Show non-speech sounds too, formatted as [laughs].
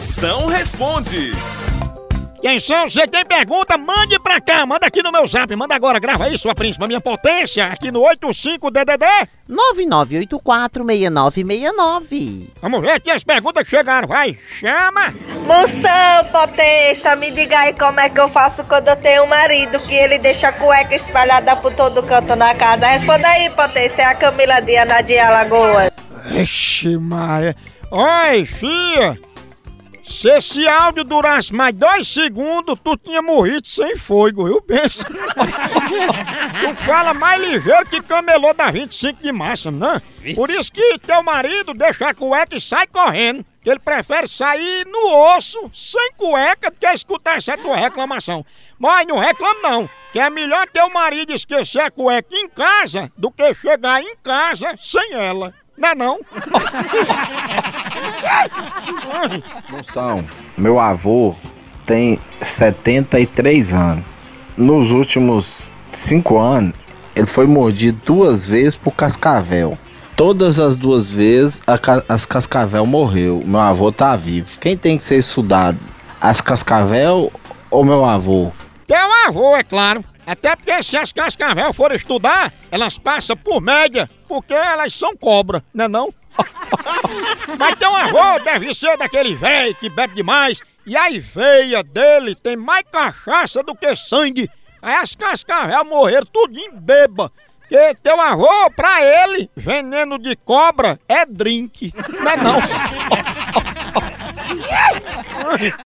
Moção responde. Atenção, você tem pergunta? Mande pra cá, manda aqui no meu zap, manda agora, grava aí, sua príncipa, minha potência, aqui no 85DDD. 99846969. Vamos ver aqui as perguntas que chegaram, vai, chama. Moção, potência, me diga aí como é que eu faço quando eu tenho um marido que ele deixa a cueca espalhada por todo canto na casa. Responda aí, potência, é a Camila Diana de Alagoas. Ixi, Maria. Oi, fia. Se esse áudio durasse mais dois segundos, tu tinha morrido sem fogo, viu? Pensa. [laughs] tu fala mais ligeiro que camelô da 25 de março, né? Por isso que teu marido deixa a cueca e sai correndo. Que ele prefere sair no osso, sem cueca, do que escutar essa tua reclamação. Mas não reclama não, que é melhor teu marido esquecer a cueca em casa do que chegar em casa sem ela. Não é não? [laughs] Moção, meu avô tem 73 anos. Nos últimos 5 anos, ele foi mordido duas vezes por cascavel. Todas as duas vezes, a as cascavel morreu. Meu avô tá vivo. Quem tem que ser estudado? As cascavel ou meu avô? Teu avô, é claro. Até porque se as cascavel forem estudar, elas passam por média, porque elas são cobra, né não? [laughs] Mas teu avô deve ser daquele velho que bebe demais, e a veia dele tem mais cachaça do que sangue. Aí as cascavel morreram tudinho beba. Porque teu avô, pra ele, veneno de cobra é drink, né não? [laughs]